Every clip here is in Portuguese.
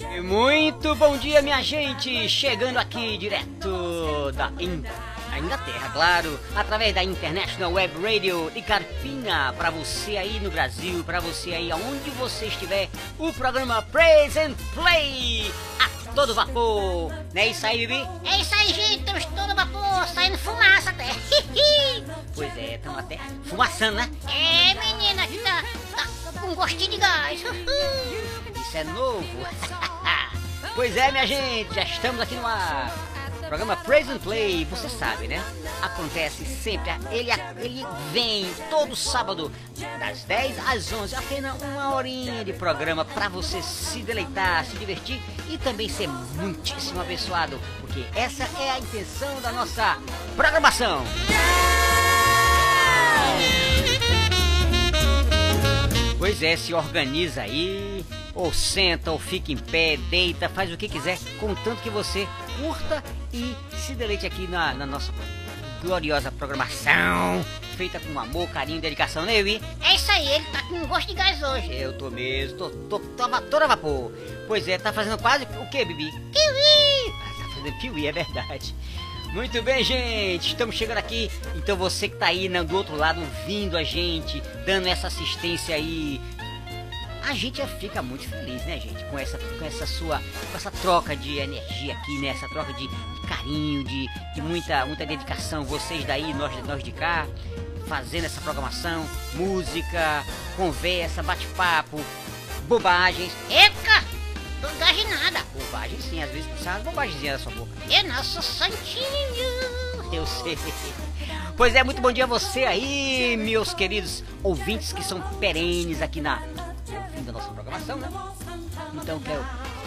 E Muito bom dia, minha gente! Chegando aqui direto da In- da Inglaterra, claro, através da International Web Radio de Carpina, para você aí no Brasil, para você aí aonde você estiver, o programa Praise and Play todo vapor. Não é isso aí, Bibi? É isso aí, gente, estamos todo vapor, saindo fumaça até. Pois é, estamos até fumaçando, né? é, menina, tá, tá com gostinho de gás. Isso é novo. pois é, minha gente, já estamos aqui no ar. Programa Praise and Play, você sabe, né? Acontece sempre, ele, ele vem todo sábado, das 10 às 11, apenas uma horinha de programa para você se deleitar, se divertir e também ser muitíssimo abençoado, porque essa é a intenção da nossa programação. Pois é, se organiza aí, ou senta, ou fica em pé, deita, faz o que quiser, contanto que você curta e se deleite aqui na, na nossa gloriosa programação, feita com amor, carinho e dedicação, né, Yui? É isso aí, ele tá com gosto de gás hoje. Eu tô mesmo, tô, tô, tô, tô a vapor. Pois é, tá fazendo quase o que, Bibi? Kiwi! Ah, Tá fazendo kiwi, é verdade. Muito bem, gente, estamos chegando aqui. Então você que tá aí né, do outro lado, ouvindo a gente, dando essa assistência aí. A gente já fica muito feliz, né, gente? Com essa, com essa sua, com essa troca de energia aqui, né? Essa troca de, de carinho, de, de muita, muita dedicação. Vocês daí, nós, nós de cá, fazendo essa programação, música, conversa, bate-papo, bobagens. Eca! Tô nada. Bobagem sim, às vezes sai umas bobagemzinhas da sua boca. É nosso santinho. Eu sei. Pois é, muito bom dia a você aí, meus queridos ouvintes que são perenes aqui na ouvindo a nossa programação, né? Então quero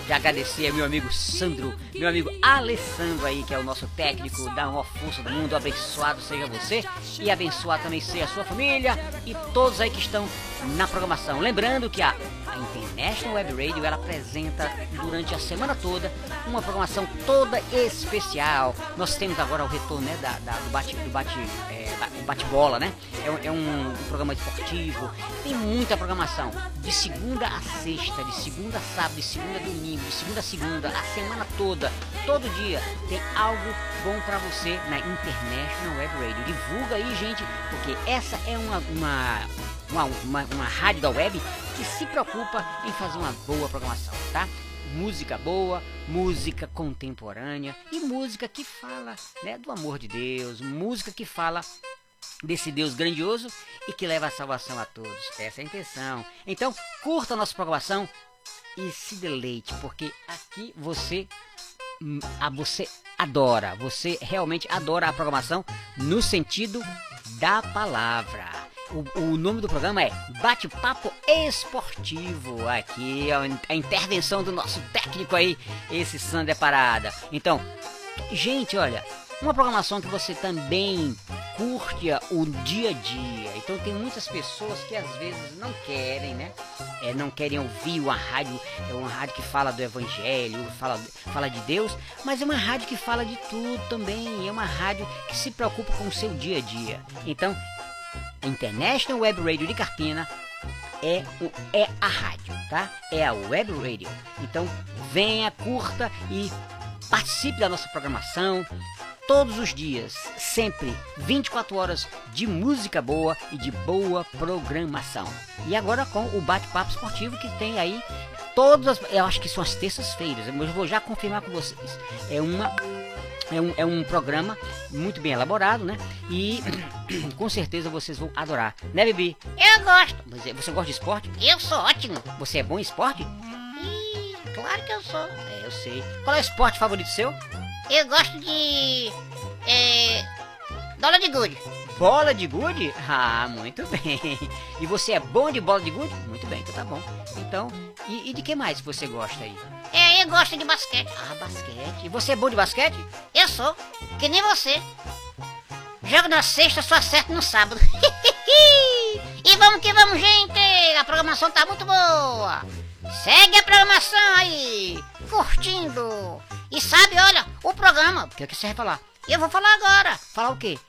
já agradecer ao meu amigo Sandro, meu amigo Alessandro aí, que é o nosso técnico, dá uma força do mundo, abençoado seja você e abençoado também seja a sua família e todos aí que estão na programação. Lembrando que a International Web Radio ela apresenta durante a semana toda uma programação toda especial. Nós temos agora o retorno né, da, da- do bate, do bate, é, bate-bola, né? É, é um, um programa esportivo. Tem muita programação de segunda a sexta, de segunda a sábado, de segunda a domingo, de segunda a segunda, a semana toda, todo dia tem algo bom pra você na International Web Radio. Divulga aí, gente, porque essa é uma, uma uma, uma, uma rádio da web que se preocupa em fazer uma boa programação, tá? Música boa, música contemporânea e música que fala né, do amor de Deus, música que fala desse Deus grandioso e que leva a salvação a todos. Essa é a intenção. Então, curta a nossa programação e se deleite, porque aqui você hum, a você adora, você realmente adora a programação no sentido da palavra. O, o nome do programa é Bate-Papo Esportivo. Aqui é a intervenção do nosso técnico aí, esse Sander Parada. Então, gente, olha, uma programação que você também curte o dia a dia. Então tem muitas pessoas que às vezes não querem, né? É, não querem ouvir uma rádio, é uma rádio que fala do evangelho, fala, fala de Deus, mas é uma rádio que fala de tudo também. É uma rádio que se preocupa com o seu dia a dia. Então, a International Web Radio de Carpina é, o- é a rádio, tá? É a Web Radio. Então, venha, curta e participe da nossa programação todos os dias, sempre 24 horas de música boa e de boa programação. E agora com o bate-papo esportivo que tem aí todas as, eu acho que são as terças-feiras, mas eu vou já confirmar com vocês. É uma é um, é um programa muito bem elaborado, né? E com certeza vocês vão adorar. Né, Bibi? Eu gosto. Você, você gosta de esporte? Eu sou ótimo. Você é bom em esporte? Ih, claro que eu sou. É, eu sei. Qual é o esporte favorito seu? Eu gosto de. É. Dólar de gude. Bola de gude? Ah, muito bem. E você é bom de bola de gude? Muito bem, então tá bom. Então, e, e de que mais você gosta aí? É, eu gosto de basquete. Ah, basquete. E você é bom de basquete? Eu sou, que nem você. Jogo na sexta, só acerto no sábado. e vamos que vamos, gente! A programação tá muito boa. Segue a programação aí, curtindo. E sabe, olha, o programa. O que, é que você vai falar? Eu vou falar agora. Falar o quê?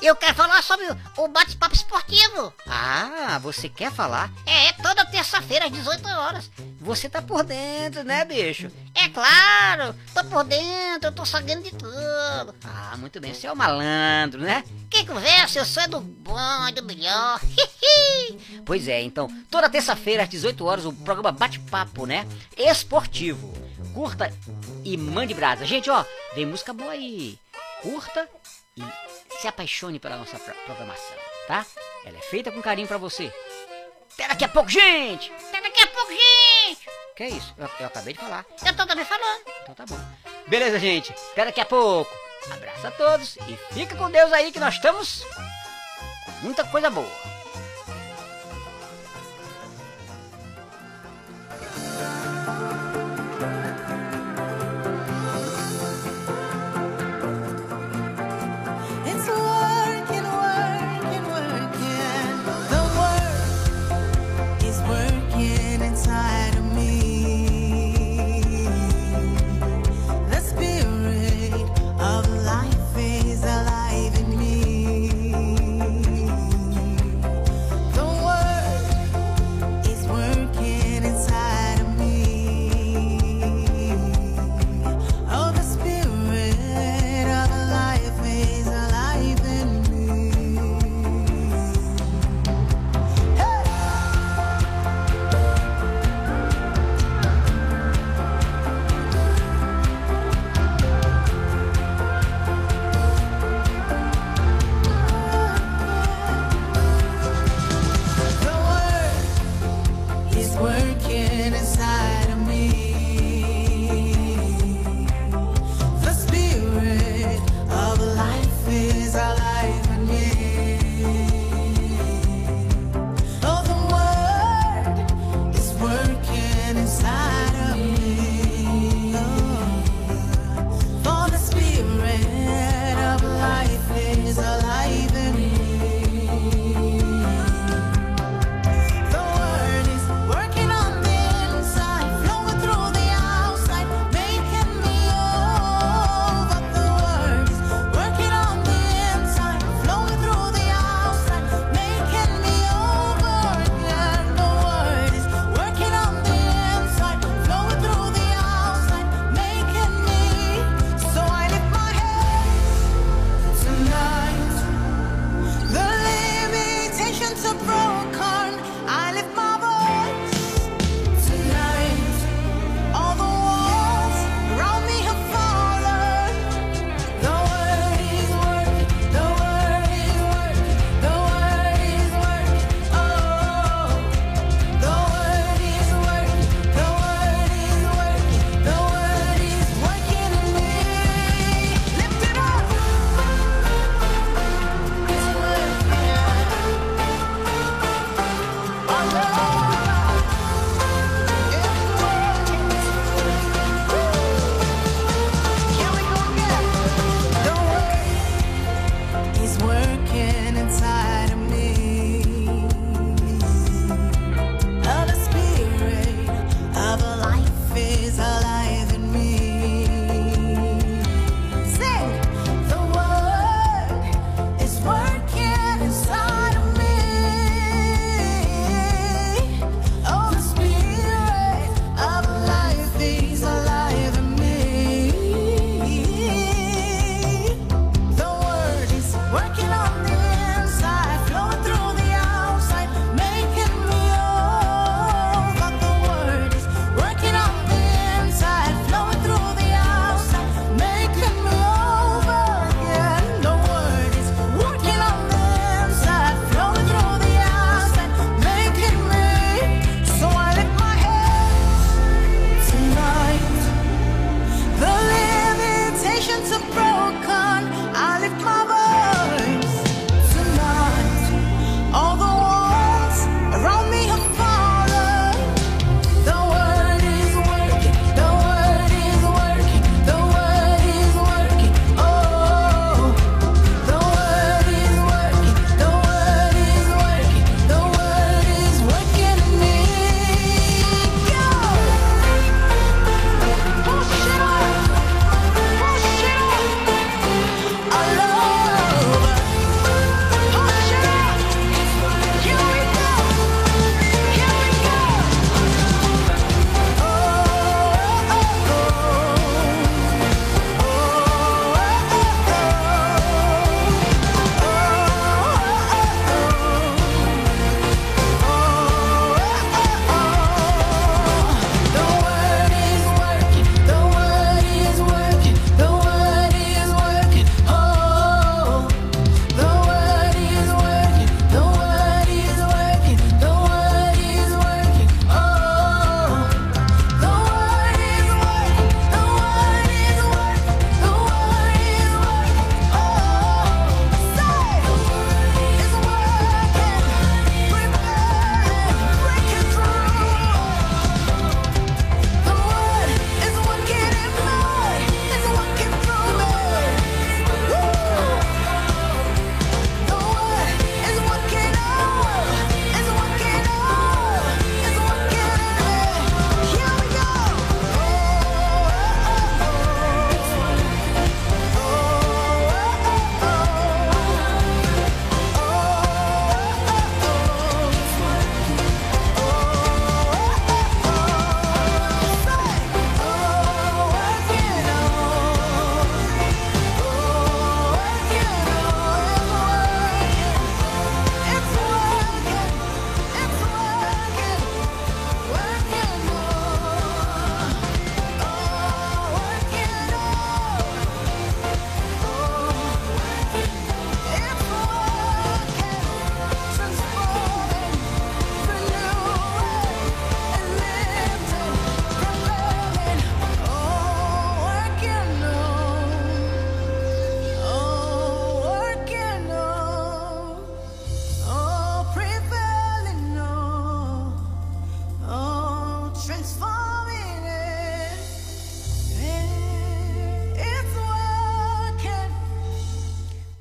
Eu quero falar sobre o bate-papo esportivo. Ah, você quer falar? É, toda terça-feira às 18 horas. Você tá por dentro, né, bicho? É claro, tô por dentro, tô sabendo de tudo. Ah, muito bem, você é o malandro, né? Que conversa, eu sou do bom e do melhor. pois é, então, toda terça-feira às 18 horas o programa Bate-Papo, né? Esportivo. Curta e mande brasa. Gente, ó, vem música boa aí. Curta e se apaixone pela nossa programação, tá? Ela é feita com carinho para você. Até daqui a pouco, gente! Até daqui a pouco, gente! Que é isso? Eu, eu acabei de falar. Eu tô também falando. Então tá bom. Beleza, gente? Até daqui a pouco. Abraço a todos e fica com Deus aí que nós estamos com muita coisa boa.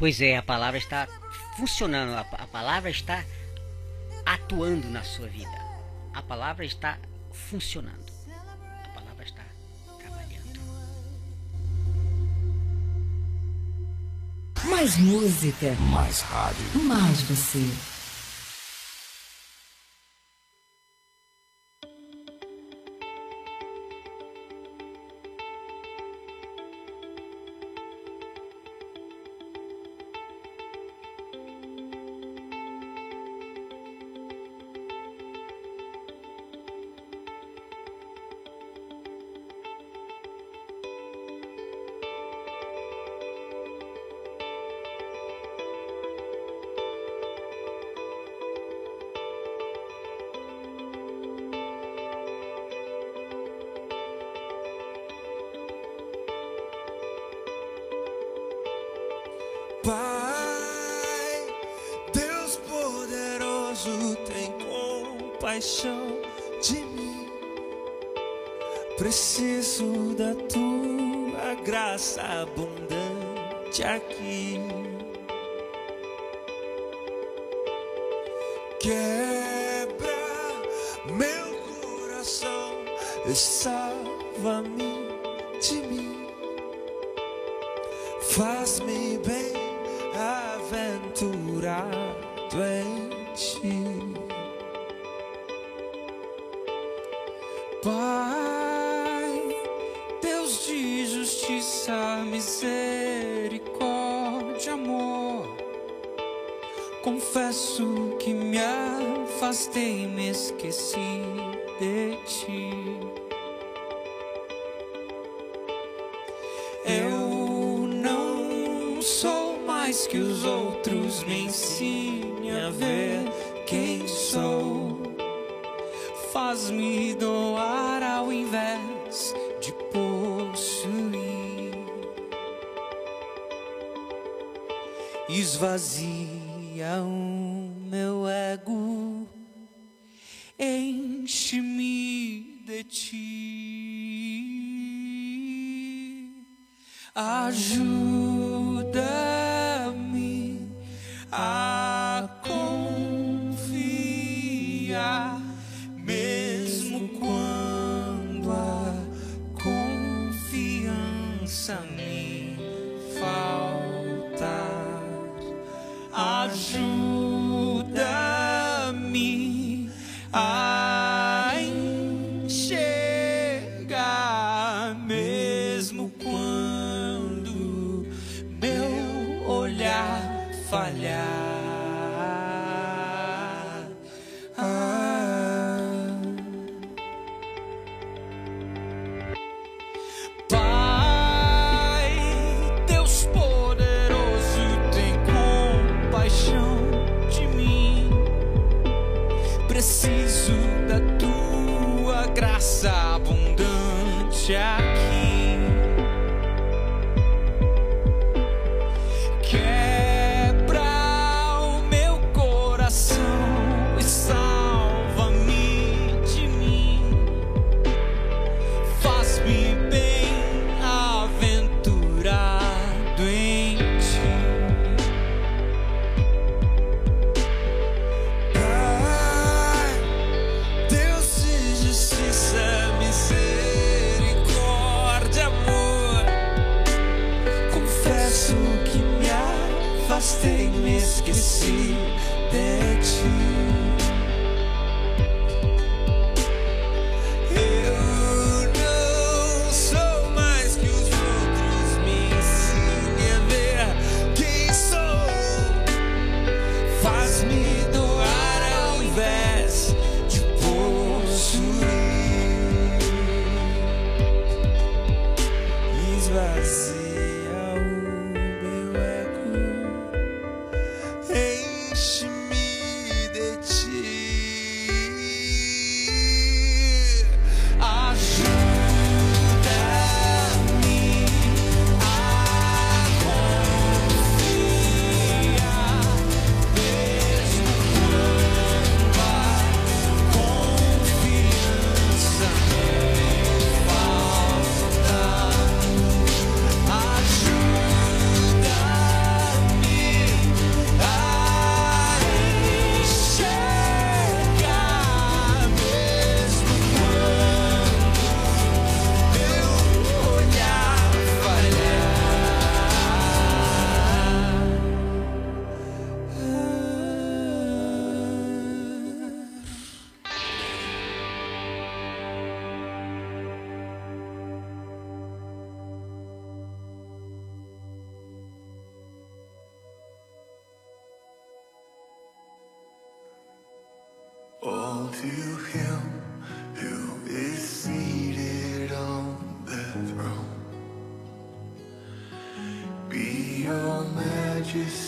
Pois é, a palavra está funcionando, a, a palavra está atuando na sua vida. A palavra está funcionando. A palavra está trabalhando. Mais música, Mais rádio. mais você. Faz-me bem aventurado em ti. Pai, Deus de justiça, misericórdia, amor. Confesso que me afastei e me esqueci de ti. Que os outros, me ensine a ver quem sou. Faz-me doar ao invés de possuir. Esvazia majesty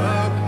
up.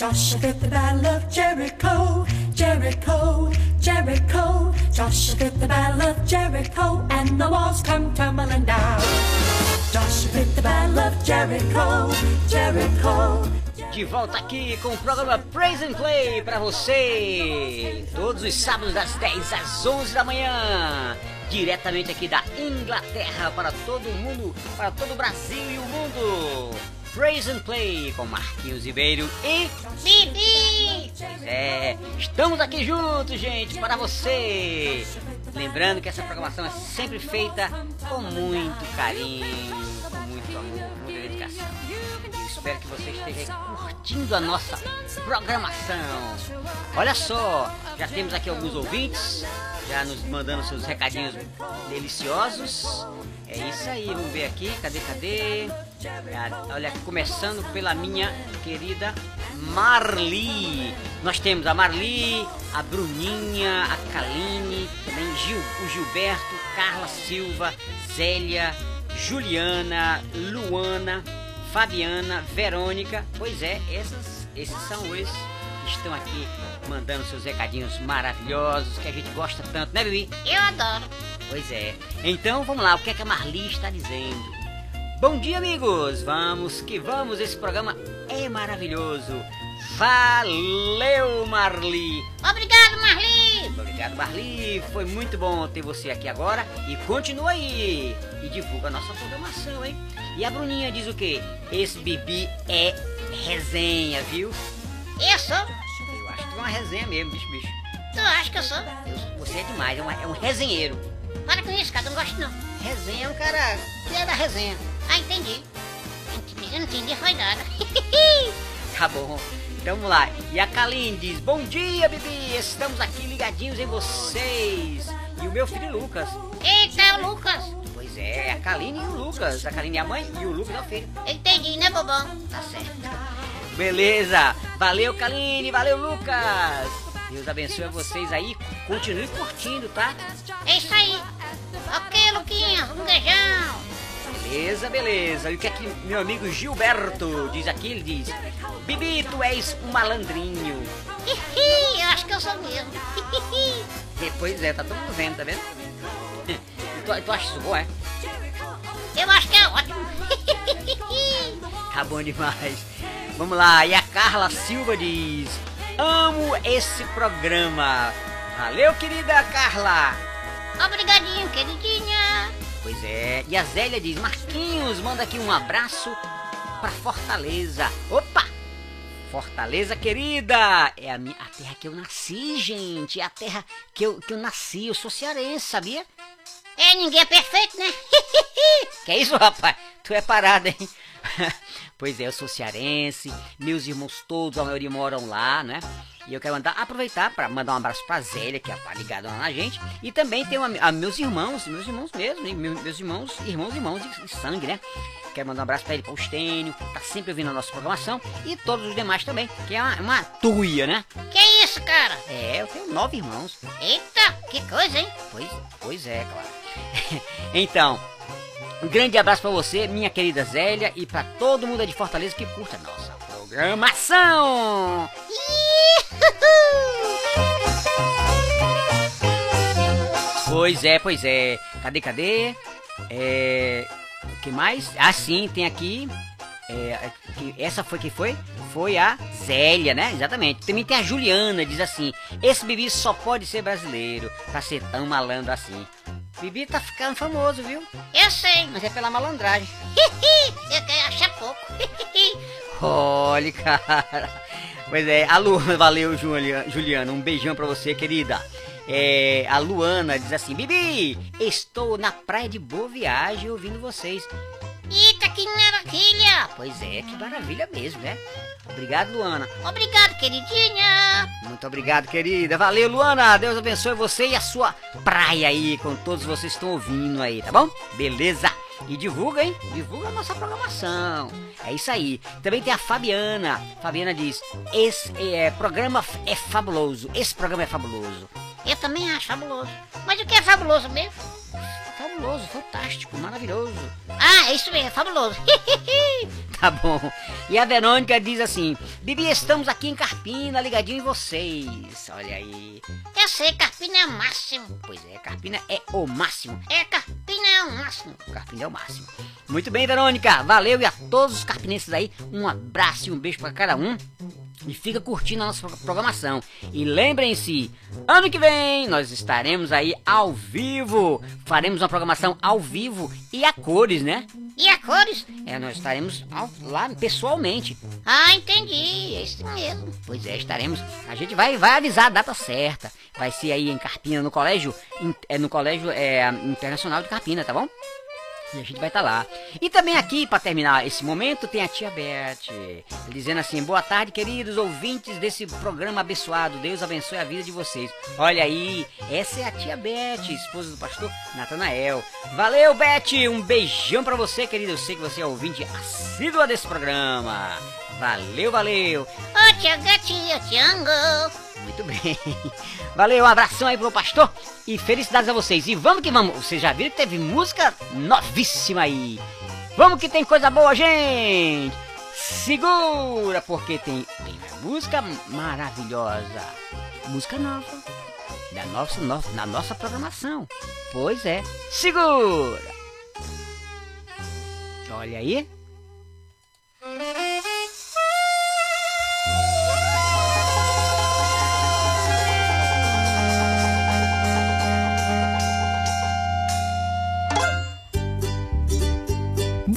Joshua the battle of Jericho, Jericho, Jericho. Joshua the battle of Jericho, and the walls come tumbling down. Joshua the battle of Jericho, Jericho. De volta aqui com o programa Praise and Play pra você. Todos os sábados das 10 às 11 da manhã. Diretamente aqui da Inglaterra para todo mundo, para todo o Brasil e o mundo. Praise and Play com Marquinhos Ribeiro e Bibi! Pois é, estamos aqui juntos, gente, para você. Lembrando que essa programação é sempre feita com muito carinho, com muito amor, com muita dedicação. Eu espero que você esteja curtindo a nossa programação. Olha só, já temos aqui alguns ouvintes, já nos mandando seus recadinhos deliciosos. É isso aí, vamos ver aqui, cadê, cadê? Ah, Olha, começando pela minha querida Marli. Nós temos a Marli, a Bruninha, a Kaline, também Gil, o Gilberto, Carla Silva, Zélia, Juliana, Luana, Fabiana, Verônica. Pois é, essas, esses são os que estão aqui mandando seus recadinhos maravilhosos que a gente gosta tanto, né, Bibi? Eu adoro. Pois é. Então vamos lá, o que é que a Marli está dizendo? Bom dia, amigos! Vamos que vamos, esse programa é maravilhoso. Valeu, Marli! Obrigado, Marli! Obrigado, Marli. Foi muito bom ter você aqui agora. E continua aí. E divulga a nossa programação, hein? E a Bruninha diz o quê? Esse Bibi é resenha, viu? Eu sou? Eu acho que é uma resenha mesmo, bicho, bicho. Tu acha que eu sou? Eu- você é demais, é, uma- é um resenheiro. Para com isso, cara, eu não gosto não. Resenha é um cara que é da resenha. Ah, entendi. Eu não entendi, foi nada. Tá bom. Então vamos lá. E a Kaline diz: Bom dia, Bibi. Estamos aqui ligadinhos em vocês. E o meu filho Lucas. Eita, é o Lucas. Pois é, a Kaline e o Lucas. A Kaline é a mãe e o Lucas é o filho. Entendi, né, bobão? Tá certo. Beleza. Valeu, Kaline. Valeu, Lucas. Deus abençoe vocês aí. Continue curtindo, tá? É isso aí. Ok, Luquinha, um beijão. Beleza, beleza. E o que é que meu amigo Gilberto diz aqui? Ele diz: Bibi, tu és um malandrinho. Hihi, eu acho que eu sou mesmo. Hihi. E, pois é, tá todo mundo vendo, tá vendo? Tu, tu acha isso bom, é? Eu acho que é ótimo. Tá bom demais. Vamos lá, e a Carla Silva diz: Amo esse programa. Valeu, querida Carla. Obrigadinho, queridinha. Pois é, e a Zélia diz: Marquinhos, manda aqui um abraço pra Fortaleza. Opa! Fortaleza querida! É a, minha, a terra que eu nasci, gente. É a terra que eu, que eu nasci. Eu sou cearense, sabia? É, ninguém é perfeito, né? Que é isso, rapaz? Tu é parado, hein? pois é, eu sou cearense, meus irmãos todos, a maioria moram lá, né? E eu quero mandar, aproveitar para mandar um abraço pra Zélia, que tá ligada lá na gente. E também tem uma, a meus irmãos, meus irmãos mesmo, meus, irmãos, irmãos, irmãos de, de sangue, né? Quero mandar um abraço pra ele, pra Eustênio, tá sempre ouvindo a nossa programação. E todos os demais também, que é uma, uma tuia, né? que isso, cara? É, eu tenho nove irmãos. Eita, que coisa, hein? Pois, pois é, claro. então, um grande abraço pra você, minha querida Zélia, e pra todo mundo de Fortaleza que curta a nossa programação. Pois é, pois é. Cadê, cadê? É. O que mais? Ah, sim, tem aqui. É, que- essa foi quem foi? Foi a Zélia, né? Exatamente. Também tem a Juliana, diz assim: Esse Bibi só pode ser brasileiro pra ser tão malandro assim. Bibi tá ficando famoso, viu? Eu sei. Mas é pela malandragem. eu quero achar pouco. Olha, cara. Pois é, a Luana, valeu, Julia- Juliana, um beijão pra você, querida. É, a Luana diz assim: Bibi, estou na praia de Boa Viagem ouvindo vocês. Que maravilha! Pois é, que maravilha mesmo, né? Obrigado, Luana. Obrigado, queridinha! Muito obrigado, querida. Valeu, Luana. Deus abençoe você e a sua praia aí, com todos vocês que estão ouvindo aí, tá bom? Beleza. E divulga, hein? Divulga a nossa programação. É isso aí. Também tem a Fabiana. Fabiana diz: esse é, programa é fabuloso. Esse programa é fabuloso. Eu também acho fabuloso. Mas o que é fabuloso mesmo? Fabuloso, fantástico, maravilhoso. Ah, é isso mesmo, fabuloso. Tá bom. E a Verônica diz assim: Bibi, estamos aqui em Carpina, ligadinho em vocês. Olha aí. Eu sei, Carpina é o máximo. Pois é, Carpina é o máximo. É, Carpina é o máximo. Carpina é o máximo. Muito bem, Verônica. Valeu e a todos os carpinenses aí, um abraço e um beijo pra cada um. E fica curtindo a nossa pro- programação. E lembrem-se, ano que vem nós estaremos aí ao vivo. Faremos uma programação ao vivo e a cores, né? E a cores? É, nós estaremos ao- lá pessoalmente. Ah, entendi. É isso mesmo. Pois é, estaremos. A gente vai, vai avisar a data certa. Vai ser aí em Carpina, no colégio, in- é, no colégio é, internacional de Carpina, tá bom? E a gente vai estar lá. E também aqui, para terminar esse momento, tem a tia Beth. Dizendo assim: boa tarde, queridos ouvintes desse programa abençoado. Deus abençoe a vida de vocês. Olha aí, essa é a tia Beth, esposa do pastor Natanael. Valeu, Beth! Um beijão para você, querido. Eu sei que você é ouvinte assídua desse programa. Valeu, valeu. Ô, tia gatinha, tiango. Muito bem. Valeu, um abração aí pro pastor e felicidades a vocês. E vamos que vamos. Vocês já viram que teve música novíssima aí. Vamos que tem coisa boa, gente. Segura, porque tem, tem música maravilhosa. Música nova. Da nossa, no- na nossa programação. Pois é. Segura. Olha aí.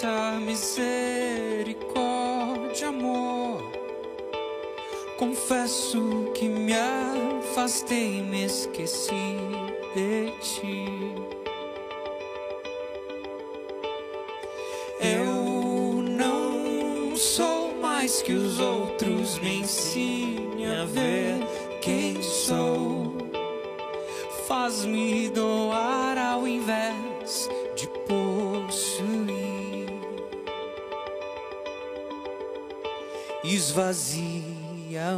Justiça, misericórdia, amor. Confesso que me afastei, me esqueci de ti. Eu não sou mais que os outros, me ensine a ver quem sou. Faz-me doar Esvazia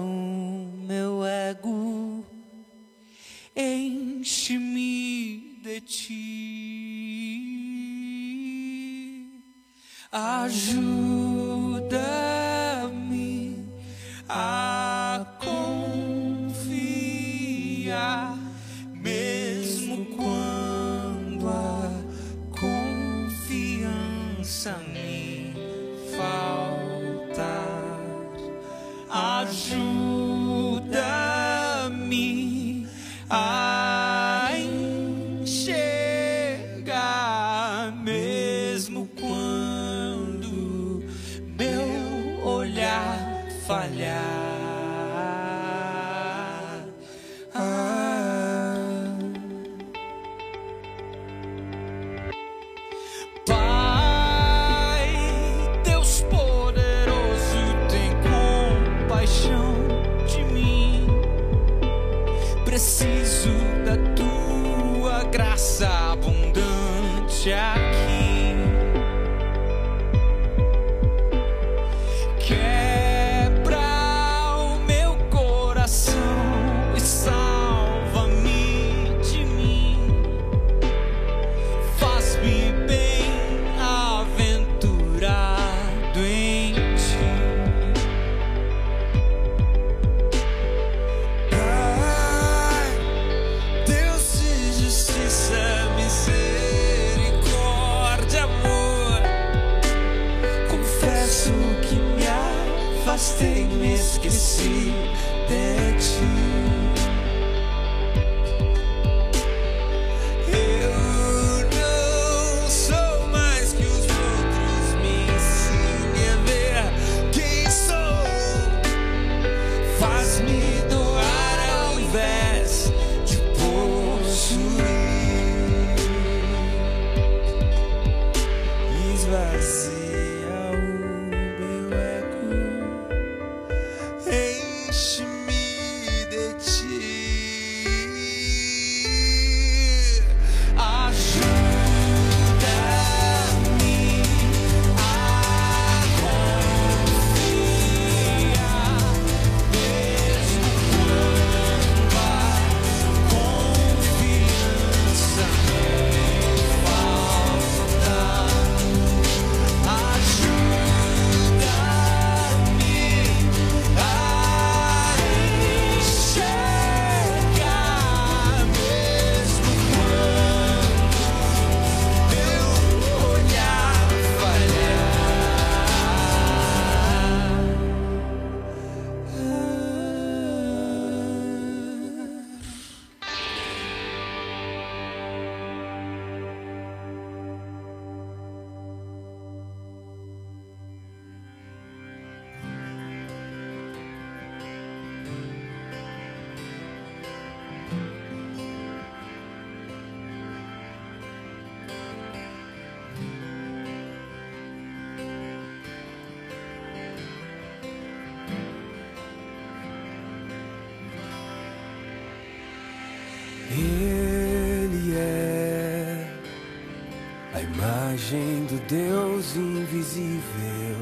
imagem do Deus invisível.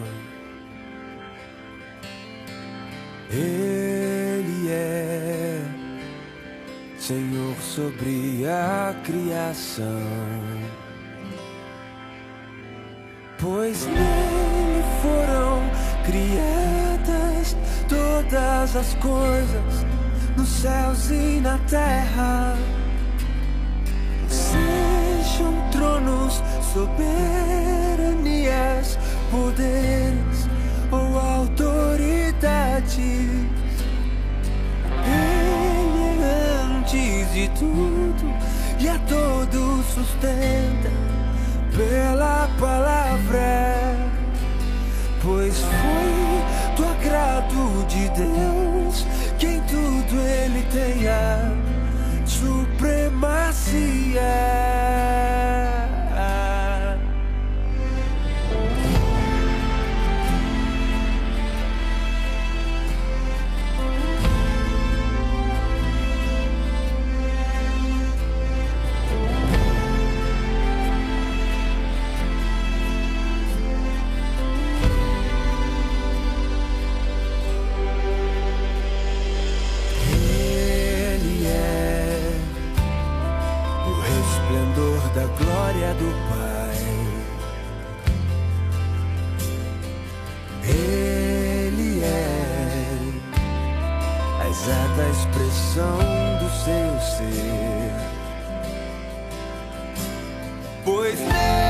Ele é Senhor sobre a criação, pois nele foram criadas todas as coisas nos céus e na terra soberanias, poderes ou autoridades, Ele é antes de tudo e a todos sustenta pela palavra, pois foi do agrado de Deus quem tudo ele tenha supremacia. pois não.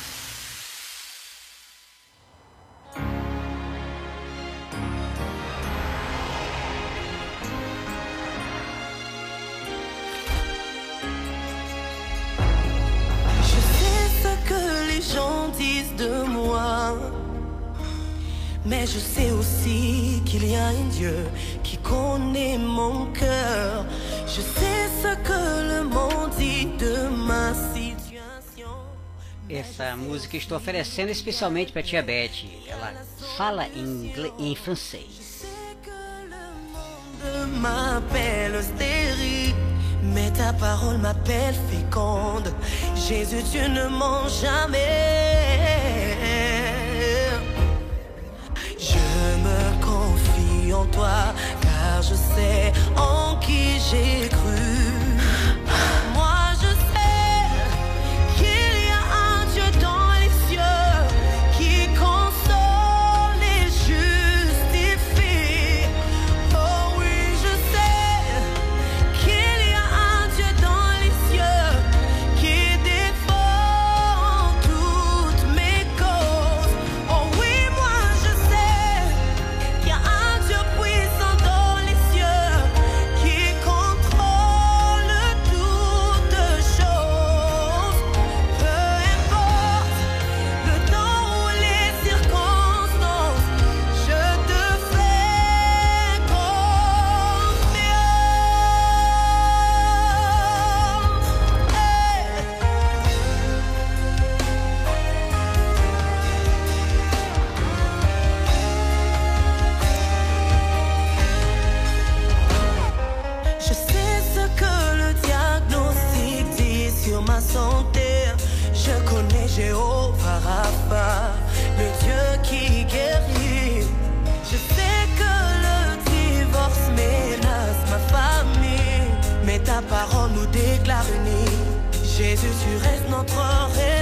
estou oferecendo especialmente para tia Beth. Ela fala em, em francês. Mais ta parole m'appelle féconde. Jésus, tu ne mens jamais. Je me confie en toi, car je sais en qui j'ai cru. tu restes notre rêve.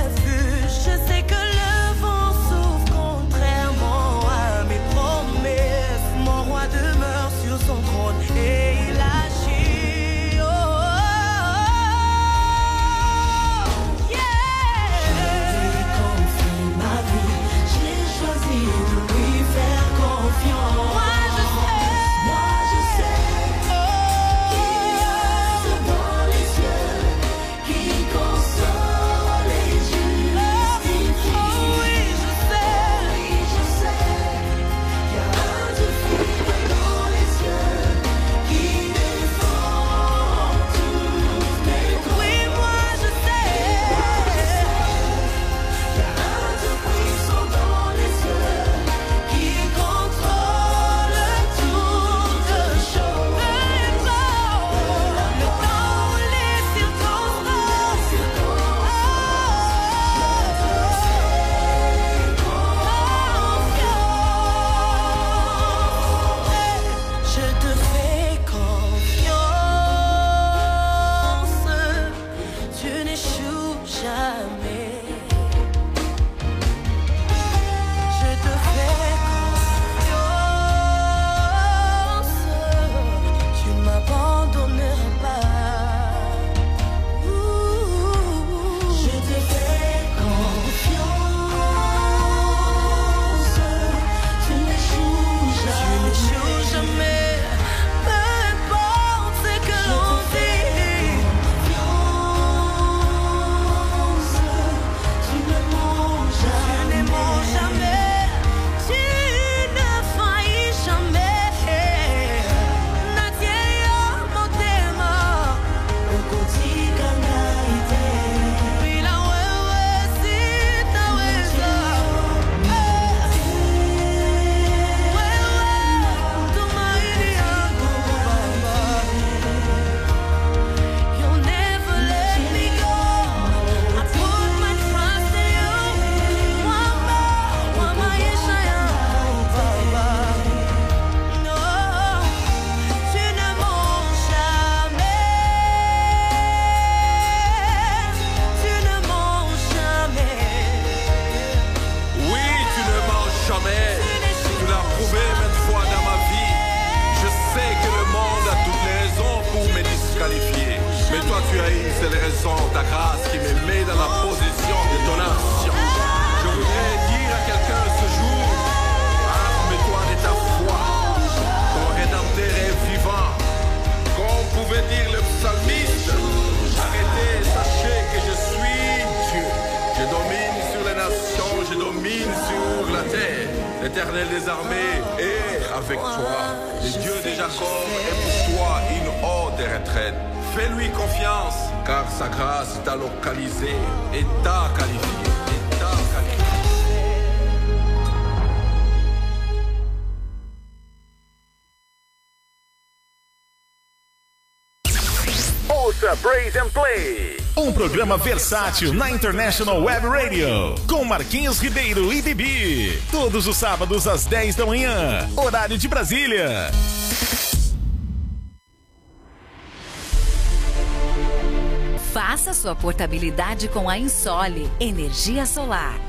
Versátil na International Web Radio. Com Marquinhos Ribeiro e Bibi. Todos os sábados às 10 da manhã. Horário de Brasília. Faça sua portabilidade com a Insole Energia Solar.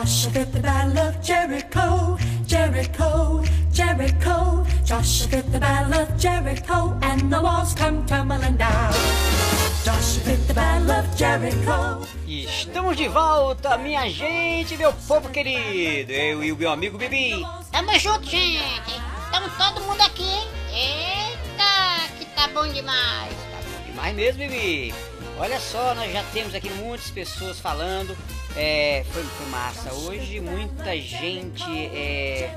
Joshua fit the battle of Jericho, Jericho, Jericho. Joshua fit the battle of Jericho, and the walls come tumbling down. Joshua fit the battle of Jericho. E Estamos de volta, minha gente, meu povo querido. Eu e o meu amigo Bibi. Tamo junto, gente. Tamo todo mundo aqui, hein? Eita, que tá bom demais. Demais mesmo, Bibi. Olha só, nós já temos aqui muitas pessoas falando. É, foi, foi massa. Hoje, muita gente é,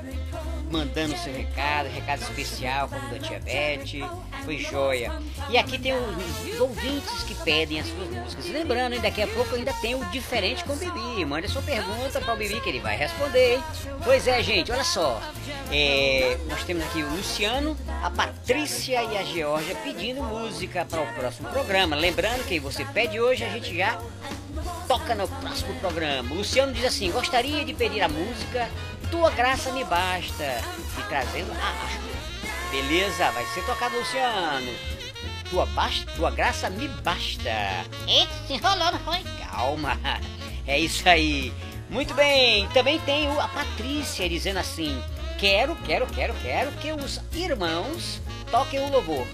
mandando seu recado, recado especial, como da Tia Beth, foi joia. E aqui tem os, os ouvintes que pedem as suas músicas. Lembrando, daqui a pouco ainda tem o Diferente com o Bibi. Mande a sua pergunta para o Bibi que ele vai responder. Pois é, gente, olha só. É, nós temos aqui o Luciano, a Patrícia e a Georgia pedindo música para o próximo programa. Lembrando que você pede hoje, a gente já toca no próximo programa. O Luciano diz assim: gostaria de pedir a música Tua Graça Me Basta. E trazendo. Ah, beleza, vai ser tocado, Luciano. Tua, basta, tua graça me basta. Eita, se enrolou, não foi? Calma, é isso aí. Muito bem, também tem a Patrícia dizendo assim: Quero, quero, quero, quero que os irmãos toquem o louvor.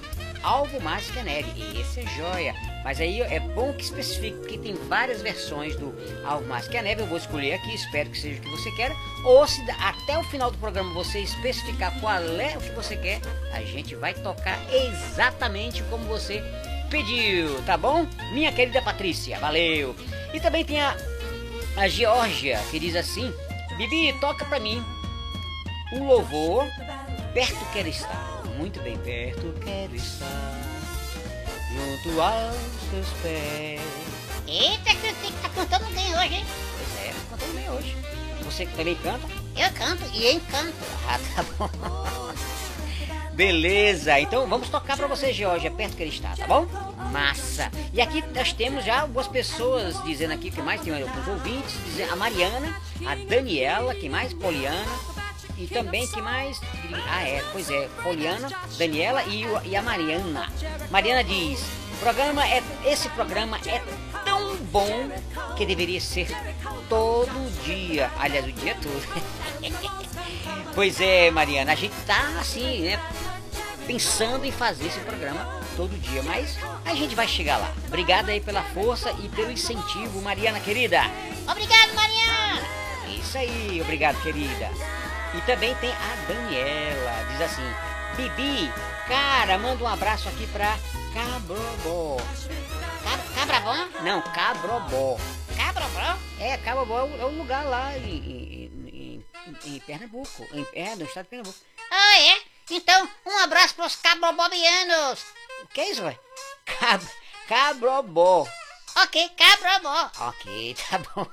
Algo mais que a neve. Esse é joia. Mas aí é bom que especifique, porque tem várias versões do Algo Mais Que a Neve. Eu vou escolher aqui, espero que seja o que você quer. Ou se até o final do programa você especificar qual é o que você quer, a gente vai tocar exatamente como você pediu, tá bom? Minha querida Patrícia, valeu. E também tem a, a Geórgia, que diz assim: Bibi, toca pra mim o louvor Perto Quero Estar. Muito bem, perto quero estar junto aos teus pés. Eita, que você tá cantando bem hoje, hein? Pois é, tô cantando bem hoje. Você também canta? Eu canto e encanto. Ah, tá bom. Beleza, então vamos tocar pra você, Georgia, perto que ele está, tá bom? Massa! E aqui nós temos já algumas pessoas dizendo aqui, que mais tem alguns ouvintes, dizendo, a Mariana, a Daniela, que mais? Poliana, e também que mais? Ah, é, pois é, Poliana, Daniela e, e a Mariana. Mariana diz: programa é, esse programa é tão bom que deveria ser todo dia, aliás, o dia todo. Pois é, Mariana, a gente tá assim, né? Pensando em fazer esse programa todo dia, mas a gente vai chegar lá. Obrigado aí pela força e pelo incentivo, Mariana querida. Obrigado, Mariana. Isso aí, obrigado, querida. E também tem a Daniela, diz assim: Bibi, cara, manda um abraço aqui pra Cabrobó. Cab- Cabra bom? Não, Cabrobó. Cabra bom? É, Cabrobó é o- é um lugar lá em, em- em- em Pernambuco, em, é, no estado de Pernambuco. Ah, é? Então, um abraço pros cabrobobianos. O que é isso, velho? Cab Cabrobó. Ok, cabrobó. Ok, tá bom.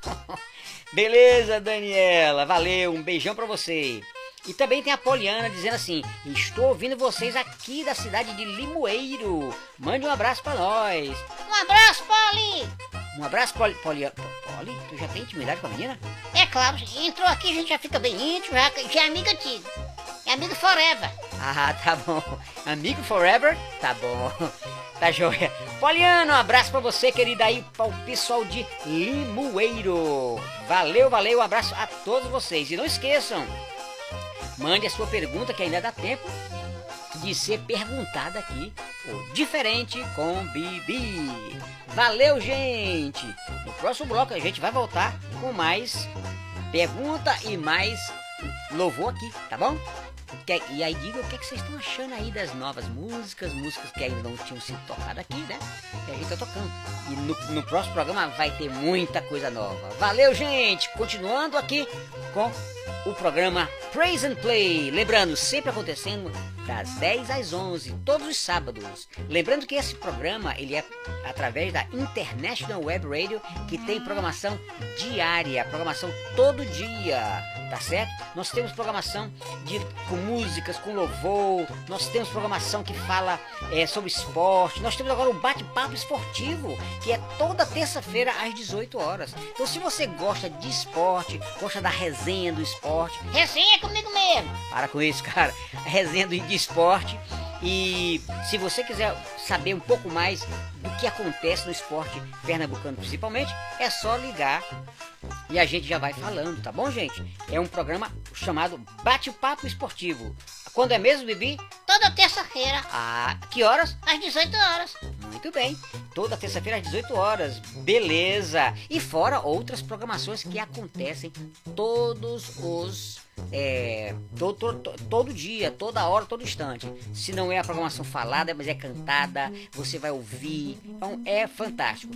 Beleza, Daniela. Valeu, um beijão pra você. E também tem a Poliana dizendo assim: Estou ouvindo vocês aqui da cidade de Limoeiro. Mande um abraço pra nós. Um abraço, Poli! Um abraço, Poli. Poli, Poli tu já tem intimidade com a menina? É claro, entrou aqui, a gente já fica bem íntimo, já, já é amigo antigo. É amigo forever. Ah, tá bom. Amigo forever? Tá bom. Tá joia. Poliana, um abraço pra você, querida, aí, para o pessoal de Limoeiro. Valeu, valeu, um abraço a todos vocês. E não esqueçam, mande a sua pergunta que ainda dá tempo de ser perguntada aqui. O Diferente com Bibi. Valeu, gente! No próximo bloco a gente vai voltar com mais pergunta e mais louvor aqui, tá bom? Que- E aí diga o que, é que vocês estão achando aí das novas músicas, músicas que ainda não tinham sido tocadas aqui, né? Que a gente tá tocando. E no, no próximo programa vai ter muita coisa nova. Valeu, gente! Continuando aqui com o programa Praise and Play. Lembrando, sempre acontecendo das 10 às 11, todos os sábados. Lembrando que esse programa ele é através da International Web Radio, que tem programação diária, programação todo dia, tá certo? Nós temos programação de, com músicas, com louvor, nós temos programação que fala é, sobre esporte, nós temos agora o bate-papo esportivo, que é toda terça-feira às 18 horas. Então se você gosta de esporte, gosta da resenha do esporte, Resenha comigo mesmo. para com isso, cara. Resenha de esporte. E se você quiser saber um pouco mais do que acontece no esporte pernambucano, principalmente, é só ligar e a gente já vai falando, tá bom, gente? É um programa chamado Bate-Papo Esportivo. Quando é mesmo, Bibi? Toda terça-feira, Ah, que horas? às 18 horas. Muito bem. Toda terça-feira às 18 horas. Beleza. E fora outras programações que acontecem todos os. É, todo, todo, todo dia, toda hora, todo instante. Se não é a programação falada, mas é cantada, você vai ouvir. Então é fantástico.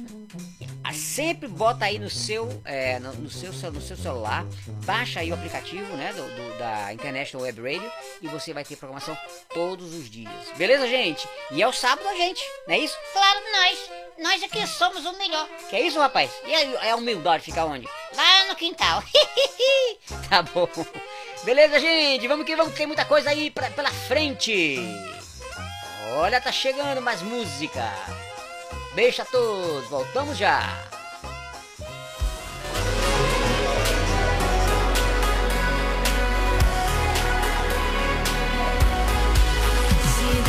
Ah, Sempre bota aí no seu, é, no, no seu, no seu celular, baixa aí o aplicativo né, do, do- da International Web Radio e você vai ter programação todos os dias. Beleza, gente? E é o sábado a gente, não é isso? Claro, nós. Nós aqui somos o melhor. Que é isso, rapaz? E a, a humildade fica onde? Lá no quintal. Tá bom. Beleza, gente? Vamos que vamos, tem muita coisa aí pra- pela frente. Olha, tá chegando mais música. Beijo a todos, voltamos já. See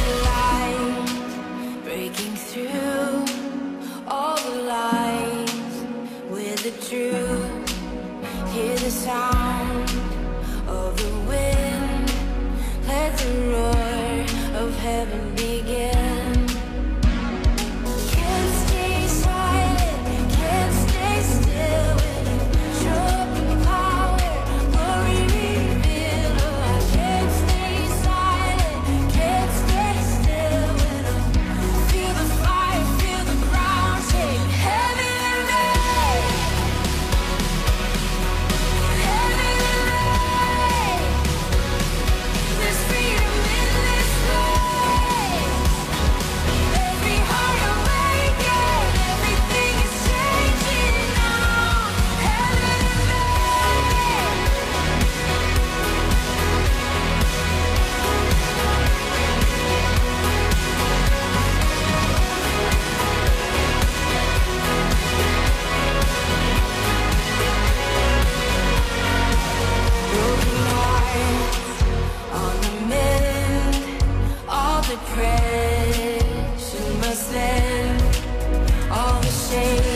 all the shame.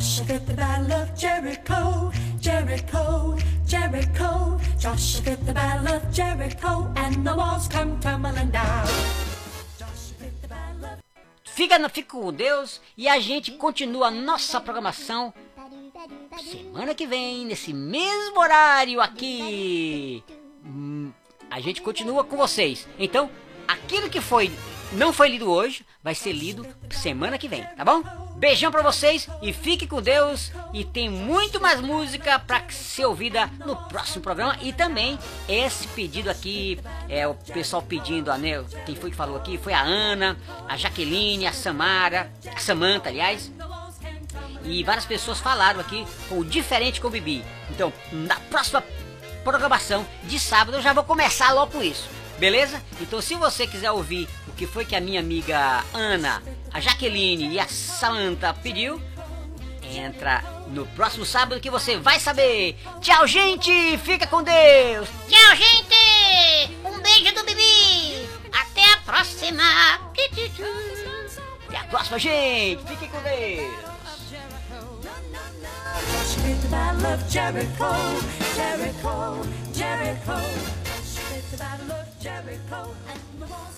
Joshua the battle of Jericho, Jericho, Jericho. Joshua the battle of Jericho, and the walls come tumbling down. Fica, fica com Deus e a gente continua a nossa programação semana que vem, nesse mesmo horário aqui. Hum, a gente continua com vocês. Então, aquilo que foi não foi lido hoje, vai ser lido semana que vem, tá bom? Beijão pra vocês e fique com Deus. E tem muito mais música pra ser ouvida no próximo programa. E também esse pedido aqui, é o pessoal pedindo, né, quem foi que falou aqui? Foi a Ana, a Jaqueline, a Samara, a Samanta, aliás. E várias pessoas falaram aqui com o diferente com o Bibi. Então, na próxima programação de sábado eu já vou começar logo com isso. Beleza? Então se você quiser ouvir o que foi que a minha amiga Ana, a Jaqueline e a Samantha pediu, entra no próximo sábado que você vai saber. Tchau, gente! Fica com Deus! Tchau, gente! Um beijo do Bibi! Até a próxima! Até a próxima, gente! Fiquem com Deus! Joshua fit the battle of Jericho, Jericho, Jericho. Joshua fit the battle of Jericho, and the walls come tumbling.